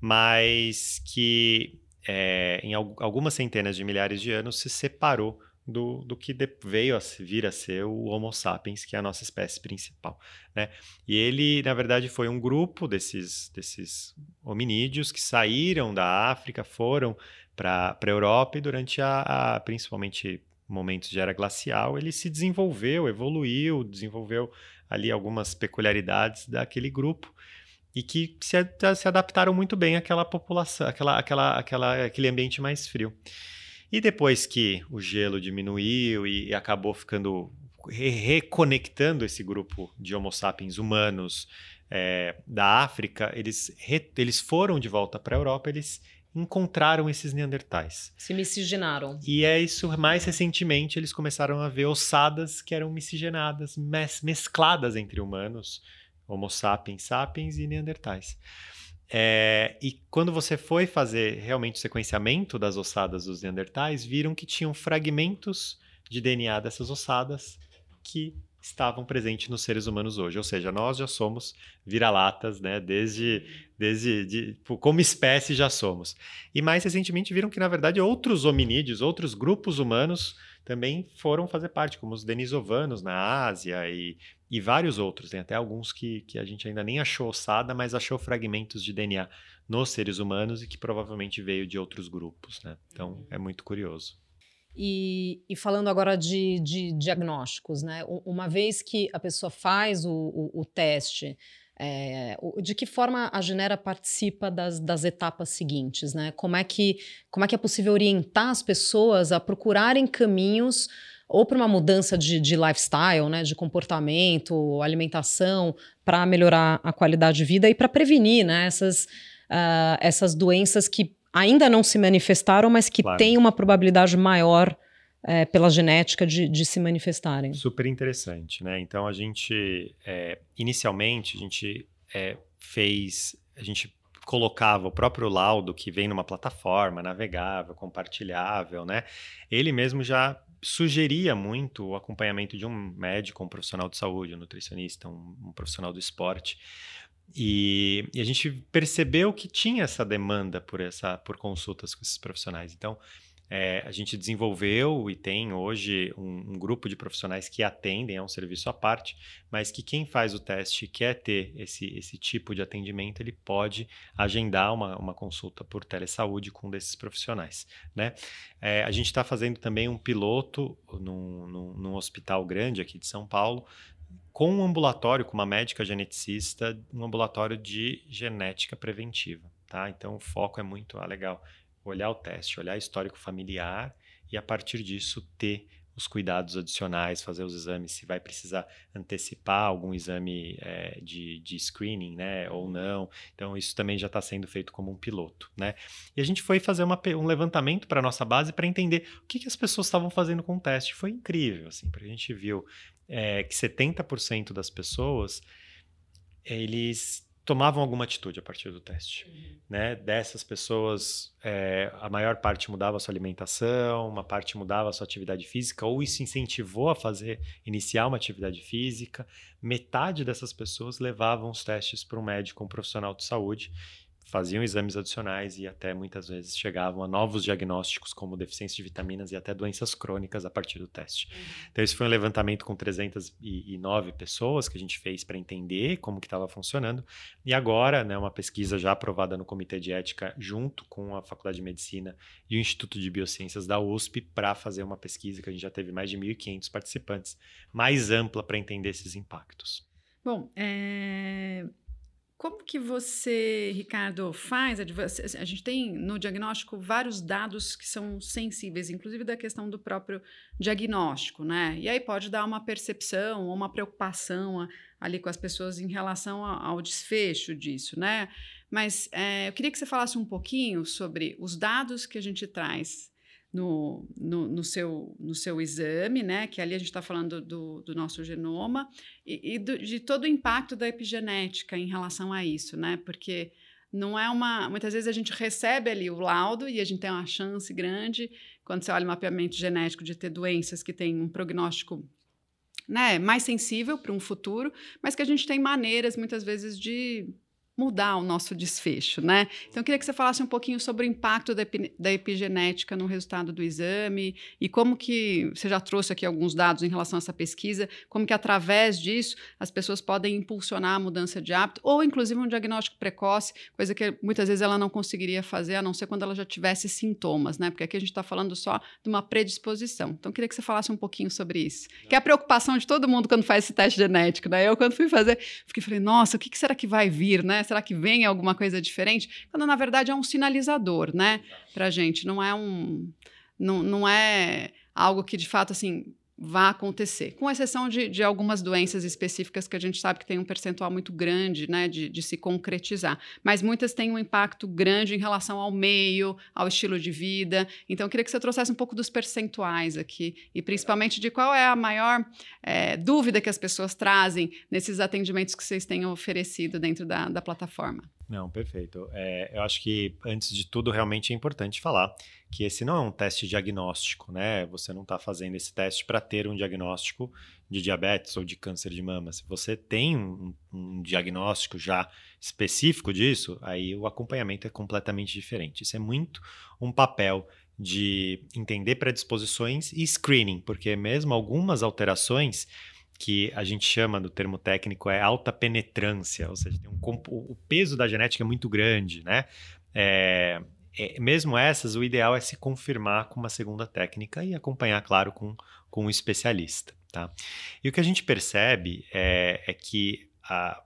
mas que é, em al- algumas centenas de milhares de anos se separou do, do que veio a vir a ser o Homo sapiens, que é a nossa espécie principal. Né? E ele, na verdade, foi um grupo desses, desses hominídeos que saíram da África, foram para a Europa e durante a, a- principalmente momentos de era glacial, ele se desenvolveu, evoluiu, desenvolveu ali algumas peculiaridades daquele grupo e que se, a- se adaptaram muito bem àquela população, àquela, àquela, àquela, àquele ambiente mais frio. E depois que o gelo diminuiu e, e acabou ficando re- reconectando esse grupo de Homo sapiens humanos é, da África, eles, re- eles foram de volta para a Europa, eles encontraram esses neandertais. Se miscigenaram. E é isso, mais recentemente, eles começaram a ver ossadas que eram miscigenadas, mes- mescladas entre humanos, Homo sapiens sapiens e neandertais. É, e quando você foi fazer realmente o sequenciamento das ossadas dos neandertais, viram que tinham fragmentos de DNA dessas ossadas que estavam presentes nos seres humanos hoje. Ou seja, nós já somos vira-latas, né? Desde, desde de- como espécie já somos. E mais recentemente viram que, na verdade, outros hominídeos, outros grupos humanos também foram fazer parte, como os denisovanos na Ásia e, e vários outros. Tem até alguns que, que a gente ainda nem achou ossada, mas achou fragmentos de DNA nos seres humanos e que provavelmente veio de outros grupos. Né? Então, é muito curioso. E, e falando agora de, de diagnósticos, né? Uma vez que a pessoa faz o, o- o teste, é, de que forma a Genera participa das, das etapas seguintes, né? Como é, que, como é que é possível orientar as pessoas a procurarem caminhos ou para uma mudança de, de lifestyle, né? De comportamento, alimentação, para melhorar a qualidade de vida e para prevenir, né? Essas, ah, essas doenças que ainda não se manifestaram, mas que Claro. têm uma probabilidade maior eh, pela genética de, de se manifestarem. Super interessante, né? Então a gente é, inicialmente a gente é, fez, a gente colocava o próprio laudo que vem numa plataforma navegável, compartilhável, né? Ele mesmo já sugeria muito o acompanhamento de um médico, um profissional de saúde, um nutricionista, um, um profissional do esporte. E, e a gente percebeu que tinha essa demanda por essa por consultas com esses profissionais. Então é, a gente desenvolveu e tem hoje um, um grupo de profissionais que atendem, é um serviço à parte, mas que quem faz o teste quer ter esse, esse tipo de atendimento, ele pode agendar uma, uma consulta por telesaúde com um desses profissionais. Né? É, a gente está fazendo também um piloto num, num, num hospital grande aqui de São Paulo, com um ambulatório, com uma médica geneticista, um ambulatório de genética preventiva. Tá? Então o foco é muito ah, legal olhar o teste, olhar histórico familiar e a partir disso ter os cuidados adicionais, fazer os exames, se vai precisar antecipar algum exame é, de, de screening, né, ou não. Então isso também já está sendo feito como um piloto, né. E a gente foi fazer uma, um levantamento para nossa base para entender o que, que as pessoas estavam fazendo com o teste. Foi incrível, assim, porque a gente viu é, que 70% das pessoas eles tomavam alguma atitude a partir do teste. Uhum. Né? Dessas pessoas, é, a maior parte mudava a sua alimentação, uma parte mudava a sua atividade física, ou isso incentivou a fazer, iniciar uma atividade física. Metade dessas pessoas levavam os testes para um médico, um profissional de saúde, faziam exames adicionais e até muitas vezes chegavam a novos diagnósticos, como deficiência de vitaminas e até doenças crônicas a partir do teste. Uhum. Então, esse foi um levantamento com 309 pessoas que a gente fez para entender como que estava funcionando. E agora, né, uma pesquisa já aprovada no Comitê de Ética, junto com a Faculdade de Medicina e o Instituto de Biociências da USP, para fazer uma pesquisa que a gente já teve mais de 1.500 participantes, mais ampla para entender esses impactos. Bom, é... Como que você, Ricardo, faz? A gente tem no diagnóstico vários dados que são sensíveis, inclusive da questão do próprio diagnóstico, né? E aí pode dar uma percepção ou uma preocupação ali com as pessoas em relação ao desfecho disso, né? Mas é, eu queria que você falasse um pouquinho sobre os dados que a gente traz no, no, no, seu, no seu exame, né? Que ali a gente está falando do, do, nosso genoma e, e do, de todo o impacto da epigenética em relação a isso, né? Porque não é uma. Muitas vezes a gente recebe ali o laudo e a gente tem uma chance grande, quando você olha o mapeamento genético, de ter doenças que têm um prognóstico né, mais sensível para um futuro, mas que a gente tem maneiras, muitas vezes, de mudar o nosso desfecho, né? Então, eu queria que você falasse um pouquinho sobre o impacto da, epi da, epigenética no resultado do exame e como que você já trouxe aqui alguns dados em relação a essa pesquisa, como que através disso as pessoas podem impulsionar a mudança de hábito ou inclusive um diagnóstico precoce, coisa que muitas vezes ela não conseguiria fazer a não ser quando ela já tivesse sintomas, né? Porque aqui a gente está falando só de uma predisposição. Então, eu queria que você falasse um pouquinho sobre isso, que é a preocupação de todo mundo quando faz esse teste genético, né? Eu quando fui fazer, fiquei falei, nossa, o que, que será que vai vir, né? Será que vem alguma coisa diferente? Quando na verdade é um sinalizador, né? Pra gente. Não é um. Não, não é algo que de fato assim vá acontecer, com exceção de, de, algumas doenças específicas que a gente sabe que tem um percentual muito grande né, de, de, se concretizar, mas muitas têm um impacto grande em relação ao meio, ao estilo de vida. Então, eu queria que você trouxesse um pouco dos percentuais aqui e principalmente de qual é a maior é, dúvida que as pessoas trazem nesses atendimentos que vocês têm oferecido dentro da, da plataforma. Não, perfeito. É, eu acho que, antes de tudo, realmente é importante falar que esse não é um teste diagnóstico, né? Você não está fazendo esse teste para ter um diagnóstico de diabetes ou de câncer de mama. Se você tem um, um, diagnóstico já específico disso, aí o acompanhamento é completamente diferente. Isso é muito um papel de entender predisposições e screening, porque mesmo algumas alterações que a gente chama do termo técnico é alta penetrância, ou seja, um, o peso da genética é muito grande, né? É, é, mesmo essas, o ideal é se confirmar com uma segunda técnica e acompanhar, claro, com, com um especialista, tá? E o que a gente percebe é, é que a,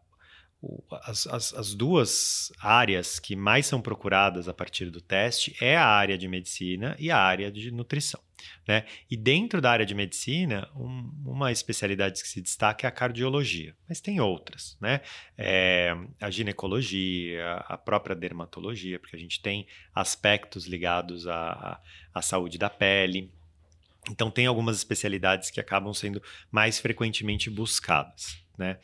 as, as, as, duas áreas que mais são procuradas a partir do teste é a área de medicina e a área de nutrição. Né? E dentro da área de medicina, um, uma especialidade que se destaca é a cardiologia, mas tem outras, né? É, a ginecologia, a própria dermatologia, porque a gente tem aspectos ligados à, à, saúde da pele. Então, tem algumas especialidades que acabam sendo mais frequentemente buscadas, né?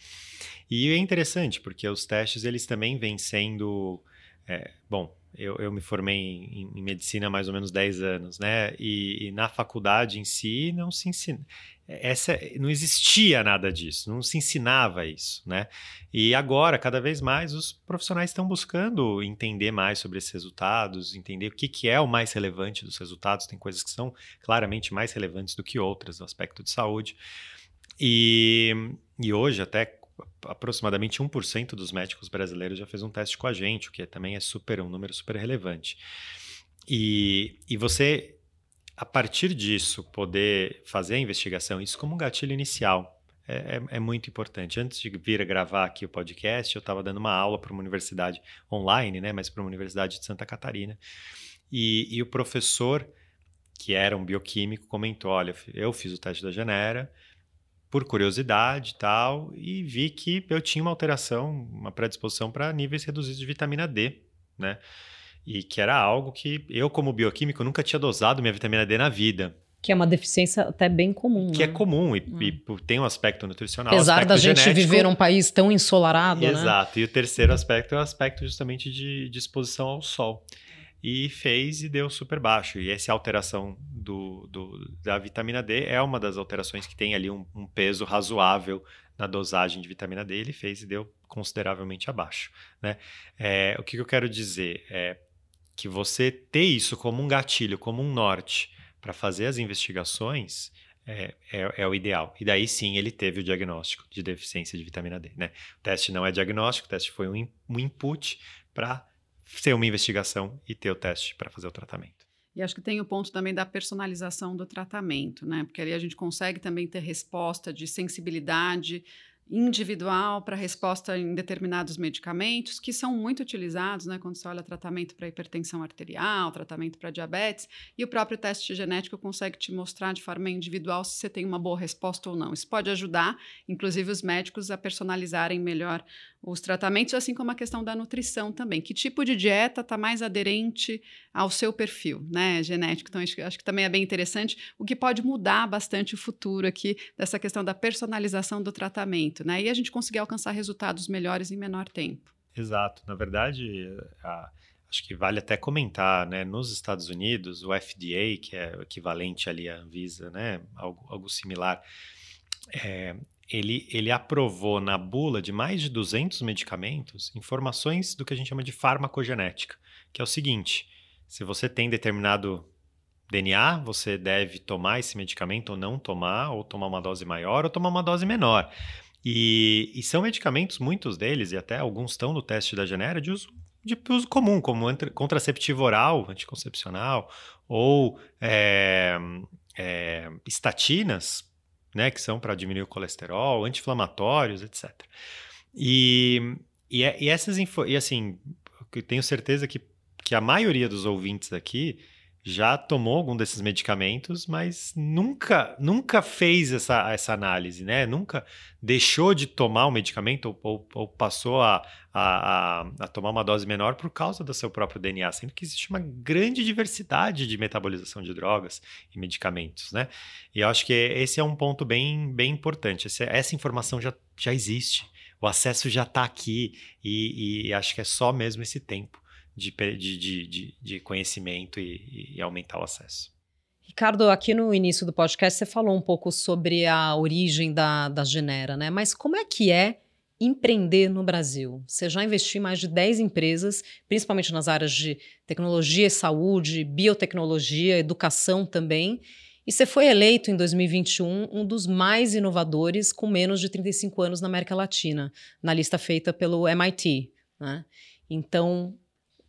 E é interessante, porque os testes, eles também vêm sendo... É, bom, eu, eu me formei em, em, medicina há mais ou menos 10 anos, né? E, e, na faculdade em si não se ensina. Essa, não existia nada disso, não se ensinava isso, né? E agora, cada vez mais, os profissionais estão buscando entender mais sobre esses resultados, entender o que, que é o mais relevante dos resultados. Tem coisas que são claramente mais relevantes do que outras no aspecto de saúde. E, e hoje, até aproximadamente 1% dos médicos brasileiros já fez um teste com a gente, o que também é super um número super relevante. E, e você, a partir disso, poder fazer a investigação, isso como um gatilho inicial, é, é, é, muito importante. Antes de vir gravar aqui o podcast, eu estava dando uma aula para uma universidade online, né, mas para uma universidade de Santa Catarina. E, e, o professor, que era um bioquímico, comentou: Olha, eu fiz o teste da Genera, por curiosidade e tal, e vi que eu tinha uma alteração, uma predisposição para níveis reduzidos de vitamina D, né? E que era algo que eu, como bioquímico, nunca tinha dosado minha vitamina D na vida. Que é uma deficiência até bem comum. Que é né? é comum e, Hum. e tem um aspecto nutricional. Apesar da gente genético, viver num país tão ensolarado, né? Exato. E o terceiro aspecto é o aspecto justamente de, de exposição ao sol. E fez e deu super baixo. E essa alteração do, do- da vitamina D é uma das alterações que tem ali um, um peso razoável na dosagem de vitamina D. Ele fez e deu consideravelmente abaixo. Né? É, o que, que eu quero dizer é que você ter isso como um gatilho, como um norte para fazer as investigações é, é, é o ideal. E daí sim ele teve o diagnóstico de deficiência de vitamina D. Né? O teste não é diagnóstico, o teste foi um, um input para ser uma investigação e ter o teste para fazer o tratamento. E acho que tem o ponto também da personalização do tratamento, né? Porque ali a gente consegue também ter resposta de sensibilidade individual para resposta em determinados medicamentos que são muito utilizados, né? Quando você olha tratamento para hipertensão arterial, tratamento para diabetes, e o próprio teste genético consegue te mostrar de forma individual se você tem uma boa resposta ou não. Isso pode ajudar, inclusive, os médicos a personalizarem melhor os tratamentos, assim como a questão da nutrição também. Que tipo de dieta está mais aderente ao seu perfil, né, genético? Então, acho, acho que também é bem interessante, o que pode mudar bastante o futuro aqui dessa questão da personalização do tratamento, né? E a gente conseguir alcançar resultados melhores em menor tempo. Exato. Na verdade, a- acho que vale até comentar, né? Nos Estados Unidos, o FDA, que é o equivalente ali à Anvisa, né? Algo, algo similar, é, ele, ele aprovou na bula de mais de 200 medicamentos informações do que a gente chama de farmacogenética, que é o seguinte: se você tem determinado DNA, você deve tomar esse medicamento ou não tomar, ou tomar uma dose maior ou tomar uma dose menor. E, e são medicamentos, muitos deles, e até alguns estão no teste da Genera, de uso, de uso comum, como contraceptivo oral, anticoncepcional, ou é, é, estatinas, né, que são para diminuir o colesterol, anti-inflamatórios, etc. E, e, é- e essas e assim, eu tenho certeza que, que a maioria dos ouvintes aqui já tomou algum desses medicamentos, mas nunca nunca fez essa, essa análise, né? Nunca deixou de tomar o medicamento ou, ou- ou passou a, a, a- tomar uma dose menor por causa do seu próprio DNA, sendo que existe uma grande diversidade de metabolização de drogas e medicamentos, né? E eu acho que esse é um ponto bem, bem importante. Esse- essa informação já, já existe, o acesso já está aqui e, e acho que é só mesmo esse tempo de, de, de, de, conhecimento e, e aumentar o acesso. Ricardo, aqui no início do podcast você falou um pouco sobre a origem da, da Genera, né? Mas como é que é empreender no Brasil? Você já investiu em mais de 10 empresas, principalmente nas áreas de tecnologia e saúde, biotecnologia, educação também. E você foi eleito em 2021 um dos mais inovadores com menos de 35 anos na América Latina, na lista feita pelo MIT. Né? Então,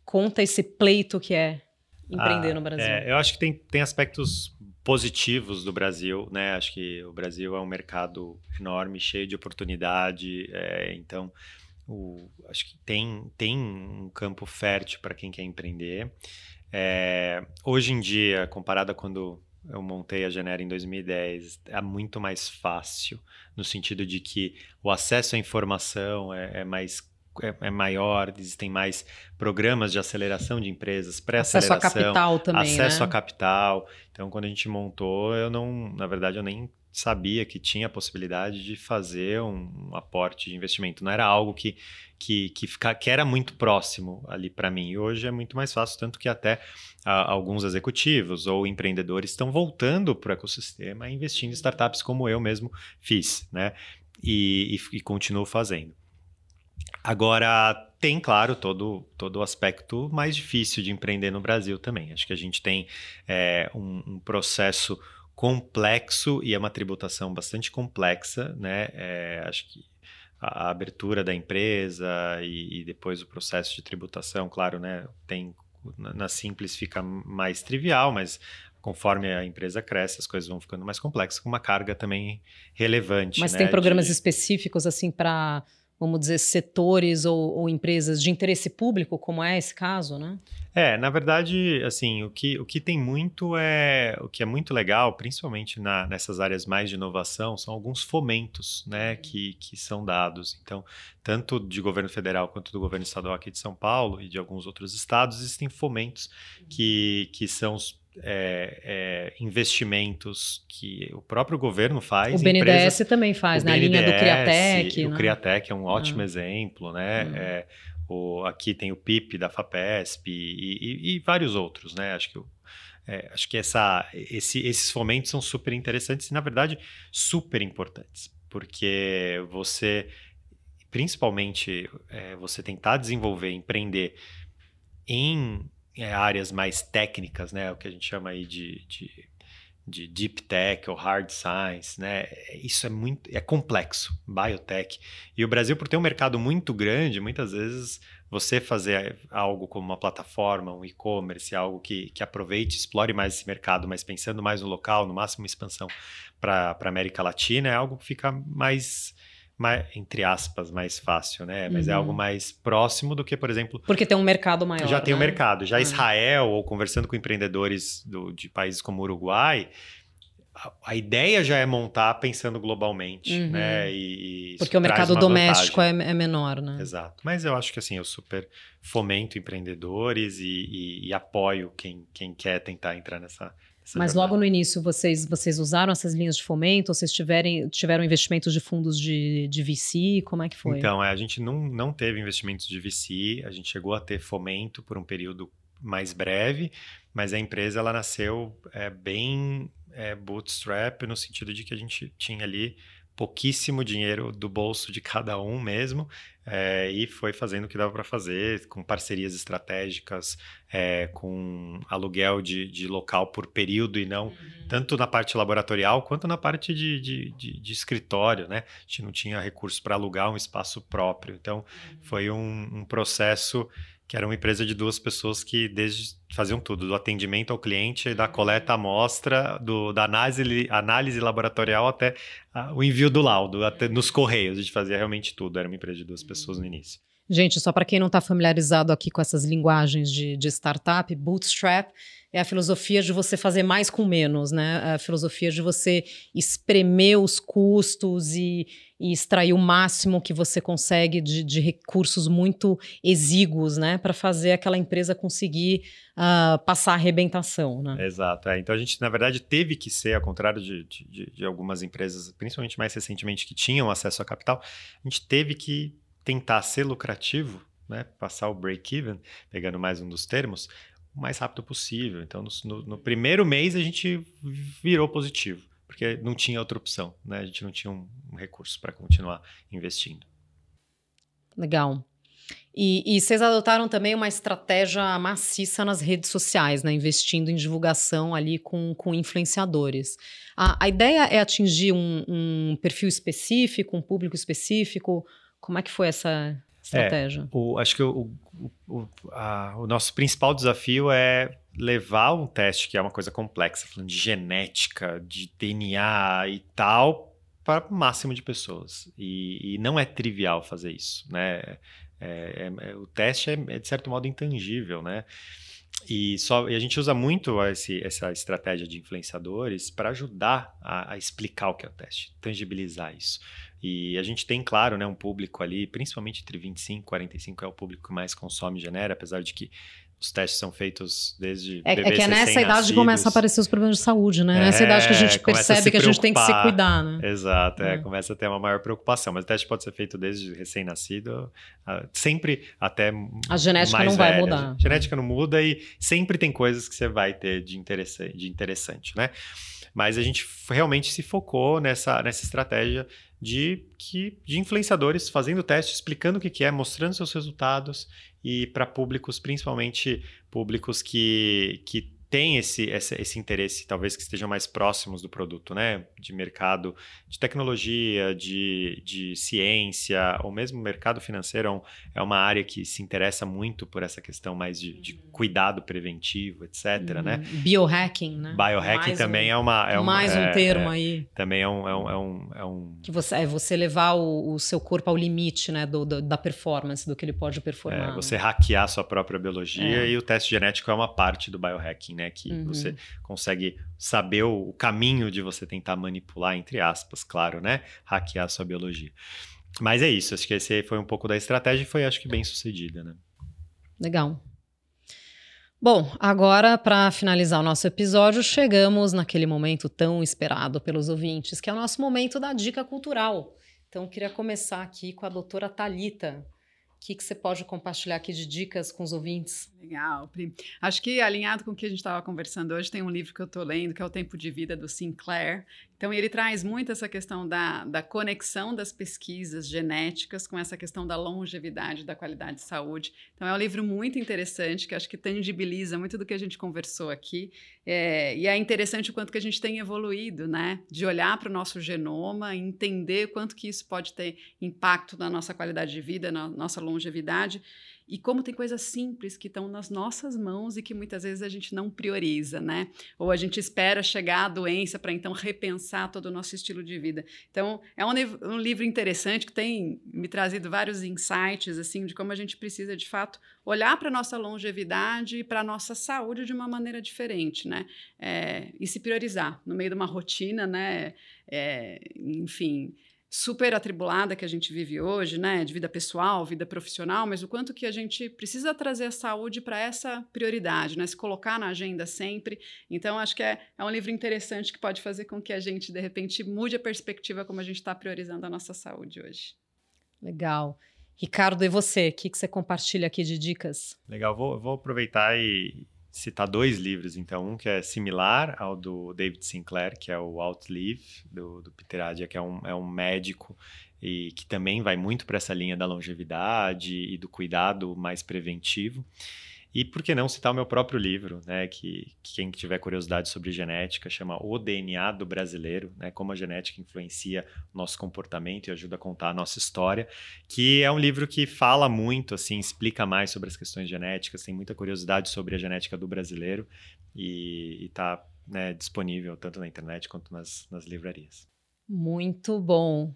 conta esse pleito que é empreender Ah, no Brasil. é, eu acho que tem, tem aspectos positivos do Brasil, né? Acho que o Brasil é um mercado enorme, cheio de oportunidade, é, então o- acho que tem, tem um campo fértil para quem quer empreender. É, hoje em dia, comparado a quando eu montei a Genera em 2010, é muito mais fácil, no sentido de que o acesso à informação é, é mais é, é maior, existem mais programas de aceleração de empresas, Acesso a pré-aceleração, capital também, acesso né? a capital. Então, quando a gente montou, eu não, na verdade, eu nem sabia que tinha a possibilidade de fazer um, um aporte de investimento. Não era algo que, que, que, fica, que era muito próximo ali para mim. E hoje é muito mais fácil, tanto que até ah, alguns executivos ou empreendedores estão voltando para o ecossistema e investindo em startups como eu mesmo fiz, né? E, e, e continuo fazendo. Agora, tem, claro, todo, todo o aspecto mais difícil de empreender no Brasil também. Acho que a gente tem é, um, um processo complexo e é uma tributação bastante complexa, né? É, acho que a, a abertura da empresa e, e, depois o processo de tributação, claro, né? Tem na, simples fica mais trivial, mas conforme a empresa cresce, as coisas vão ficando mais complexas, com uma carga também relevante. Mas né, tem programas de... específicos assim para vamos dizer, setores ou, ou, empresas de interesse público, como é esse caso, né? É, na verdade, assim, o que, o que tem muito é. O que é muito legal, principalmente na, nessas áreas mais de inovação, são alguns fomentos né, que, que são dados. Então, tanto de governo federal quanto do governo estadual aqui de São Paulo e de alguns outros estados, existem fomentos que, que são é, é, investimentos que o próprio governo faz. O BNDES empresas, também faz, na né? linha do Criatec. O né? Criatec é um ótimo ah. exemplo, né? Hum. É, o, aqui tem o PIP da FAPESP e, e, e vários outros, né? Acho que, é, acho que essa, esse, esses fomentos são super interessantes e, na verdade, super importantes, porque você, principalmente, é, você tentar desenvolver, empreender em é, áreas mais técnicas, né? O que a gente chama aí de, de, de, deep tech ou hard science, né? Isso é muito é complexo, biotech. E o Brasil, por ter um mercado muito grande, muitas vezes você fazer algo como uma plataforma, um e-commerce, algo que, que aproveite, explore mais esse mercado, mas pensando mais no local, no máximo expansão para a América Latina, é algo que fica mais mais, entre aspas, mais fácil, né? Mas uhum. é algo mais próximo do que, por exemplo. Porque tem um mercado maior. Já tem um né? mercado. Já uhum. Israel, ou conversando com empreendedores do, de países como Uruguai, a, a, ideia já é montar pensando globalmente, uhum. né? E, e Porque o mercado doméstico é, é, menor, né? Exato. Mas eu acho que assim, eu super fomento empreendedores e, e, e apoio quem, quem quer tentar entrar nessa mas logo no início vocês, vocês usaram essas linhas de fomento? Vocês tiverem, tiveram investimentos de fundos de, de VC? Como é que foi? Então, é, a gente não, não teve investimentos de VC, a gente chegou a ter fomento por um período mais breve, mas a empresa ela nasceu é, bem é, bootstrap, no sentido de que a gente tinha ali pouquíssimo dinheiro do bolso de cada um mesmo é, e foi fazendo o que dava para fazer, com parcerias estratégicas, é, com aluguel de, de, local por período e não uhum. tanto na parte laboratorial quanto na parte de, de, de, escritório, né? A gente não tinha recursos para alugar um espaço próprio, então uhum. foi um, um processo que era uma empresa de duas pessoas que desde faziam tudo, do atendimento ao cliente, da coleta amostra, do, da análise, análise laboratorial até a, o envio do laudo, até nos correios, a gente fazia realmente tudo, era uma empresa de duas pessoas no início. Gente, só para quem não está familiarizado aqui com essas linguagens de, de startup, bootstrap é a filosofia de você fazer mais com menos, né? A filosofia de você espremer os custos e, e extrair o máximo que você consegue de, de recursos muito exíguos, né? Para fazer aquela empresa conseguir uh, passar a arrebentação, né? Exato. É. Então a gente, na verdade, teve que ser, ao contrário de, de, de algumas empresas, principalmente mais recentemente, que tinham acesso a capital, a gente teve que tentar ser lucrativo, né? Passar o break-even, pegando mais um dos termos, o mais rápido possível. Então, no, no, primeiro mês a gente virou positivo, porque não tinha outra opção, né? A gente não tinha um, um recurso para continuar investindo. Legal. E, e, vocês adotaram também uma estratégia maciça nas redes sociais, né? Investindo em divulgação ali com, com influenciadores. A, a ideia é atingir um, um perfil específico, um público específico. Como é que foi essa, estratégia? É, o, acho que o, o, a, o, nosso principal desafio é levar um teste que é uma coisa complexa, falando de genética, de DNA e tal, para o máximo de pessoas. E, e, não é trivial fazer isso, né? É, é, é o teste é, é, de certo modo, intangível, né? E, só, e a gente usa muito esse, essa estratégia de influenciadores para ajudar a, a, explicar o que é o teste, tangibilizar isso. E a gente tem, claro, né, um público ali, principalmente entre 25 e 45 é o público que mais consome Genera, apesar de que os testes são feitos desde é, é que é nessa idade que começa a aparecer os problemas de saúde, né? É, nessa idade que a gente percebe a que a gente tem que se cuidar, né? Exato, é, é. começa a ter uma maior preocupação. Mas o teste pode ser feito desde recém-nascido, sempre até A genética não vai mudar. A genética não muda e sempre tem coisas que você vai ter de interessante, de interessante né? Mas a gente realmente se focou nessa, nessa estratégia de, que, de influenciadores fazendo teste, explicando o que, que é, mostrando seus resultados e para públicos, principalmente públicos que, que tem esse, esse, esse, interesse, talvez que estejam mais próximos do produto, né? De mercado de tecnologia, de, de ciência, ou mesmo mercado financeiro é, é uma área que se interessa muito por essa questão mais de, de cuidado preventivo, etc, uhum. né? Biohacking, né? Biohacking mais também um, é uma... É mais um, é, termo é, aí. Também é um, é um, é um, é um... Que você, é você levar o, o seu corpo ao limite, né? Do, do, da performance, do que ele pode performar. É, você hackear a sua própria biologia e o teste genético é uma parte do biohacking, né? Que uhum. você consegue saber o, o, caminho de você tentar manipular, entre aspas, claro, né? Hackear a sua biologia. Mas é isso, acho que esse foi um pouco da estratégia e foi, acho que, bem sucedida, né? Legal. Bom, agora para finalizar o nosso episódio, chegamos naquele momento tão esperado pelos ouvintes, que é o nosso momento da dica cultural. Então, queria começar aqui com a doutora Talita. Que, que você pode compartilhar aqui de dicas com os ouvintes? Legal, Pri. Acho que alinhado com o que a gente estava conversando hoje, tem um livro que eu estou lendo, que é O Tempo de Vida, do Sinclair. Então, ele traz muito essa questão da, da conexão das pesquisas genéticas com essa questão da longevidade, da qualidade de saúde. Então, é um livro muito interessante, que acho que tangibiliza muito do que a gente conversou aqui. É, e é interessante o quanto que a gente tem evoluído, né? De olhar para o nosso genoma, entender quanto que isso pode ter impacto na nossa qualidade de vida, na nossa longevidade e como tem coisas simples que estão nas nossas mãos e que muitas vezes a gente não prioriza, né? Ou a gente espera chegar a doença para então repensar todo o nosso estilo de vida. Então, é um, um, livro interessante que tem me trazido vários insights, assim, de como a gente precisa, de fato, olhar para a nossa longevidade e para a nossa saúde de uma maneira diferente, né? É, e se priorizar no meio de uma rotina, né? É, enfim super atribulada que a gente vive hoje, né, de vida pessoal, vida profissional, mas o quanto que a gente precisa trazer a saúde para essa prioridade, né, se colocar na agenda sempre. Então, acho que é, é um livro interessante que pode fazer com que a gente, de repente, mude a perspectiva como a gente está priorizando a nossa saúde hoje. Legal. Ricardo, e você? O que, que você compartilha aqui de dicas? Legal, vou, vou aproveitar e, citar dois livros, então. Um que é similar ao do David Sinclair, que é o Outlive, do, do Peter Adia, que é um, é um médico e que também vai muito para essa linha da longevidade e do cuidado mais preventivo. E por que não citar o meu próprio livro, né? Que, que, quem tiver curiosidade sobre genética chama O DNA do Brasileiro, né? Como a genética influencia nosso comportamento e ajuda a contar a nossa história. Que é um livro que fala muito, assim, explica mais sobre as questões genéticas, tem muita curiosidade sobre a genética do brasileiro e está né, disponível tanto na internet quanto nas, nas livrarias. Muito bom.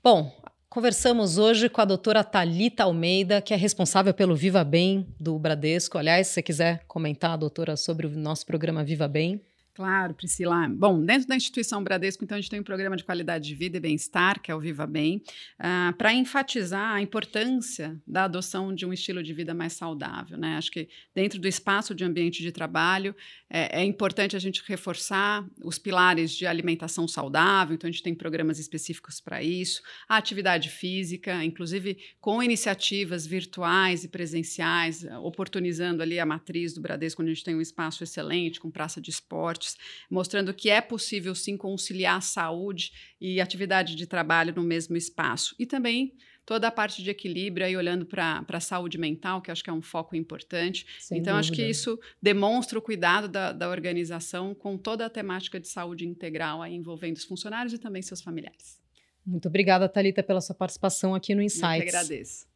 Bom, Conversamos hoje com a doutora Talita Almeida, que é responsável pelo Viva Bem do Bradesco. Aliás, se você quiser comentar, doutora, sobre o nosso programa Viva Bem. Claro, Priscila. Bom, dentro da instituição Bradesco, então, a gente tem um programa de qualidade de vida e bem-estar, que é o Viva Bem, uh, para enfatizar a importância da adoção de um estilo de vida mais saudável. Né? Acho que dentro do espaço de ambiente de trabalho é, é, importante a gente reforçar os pilares de alimentação saudável, então a gente tem programas específicos para isso, a atividade física, inclusive com iniciativas virtuais e presenciais, oportunizando ali a matriz do Bradesco, onde a gente tem um espaço excelente, com praça de esporte mostrando que é possível sim conciliar saúde e atividade de trabalho no mesmo espaço. E também toda a parte de equilíbrio aí olhando para a saúde mental, que acho que é um foco importante. Sem então, dúvida. acho que isso demonstra o cuidado da, da, organização com toda a temática de saúde integral aí envolvendo os funcionários e também seus familiares. Muito obrigada, Talita, pela sua participação aqui no Insights. Eu que agradeço.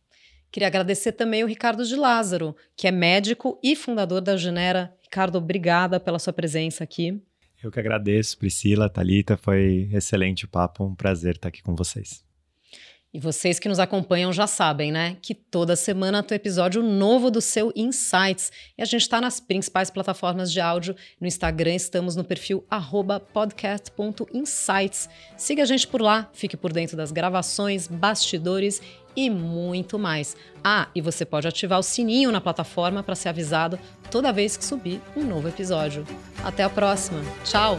Queria agradecer também o Ricardo de Lázaro, que é médico e fundador da Genera Ricardo, obrigada pela sua presença aqui. Eu que agradeço, Priscila, Talita, foi excelente o papo, um prazer estar aqui com vocês. E vocês que nos acompanham já sabem, né? Que toda semana tem um episódio novo do seu Insights. E a gente está nas principais plataformas de áudio. No Instagram estamos no perfil podcast.insights. Siga a gente por lá, fique por dentro das gravações, bastidores e muito mais. Ah, e você pode ativar o sininho na plataforma para ser avisado toda vez que subir um novo episódio. Até a próxima. Tchau!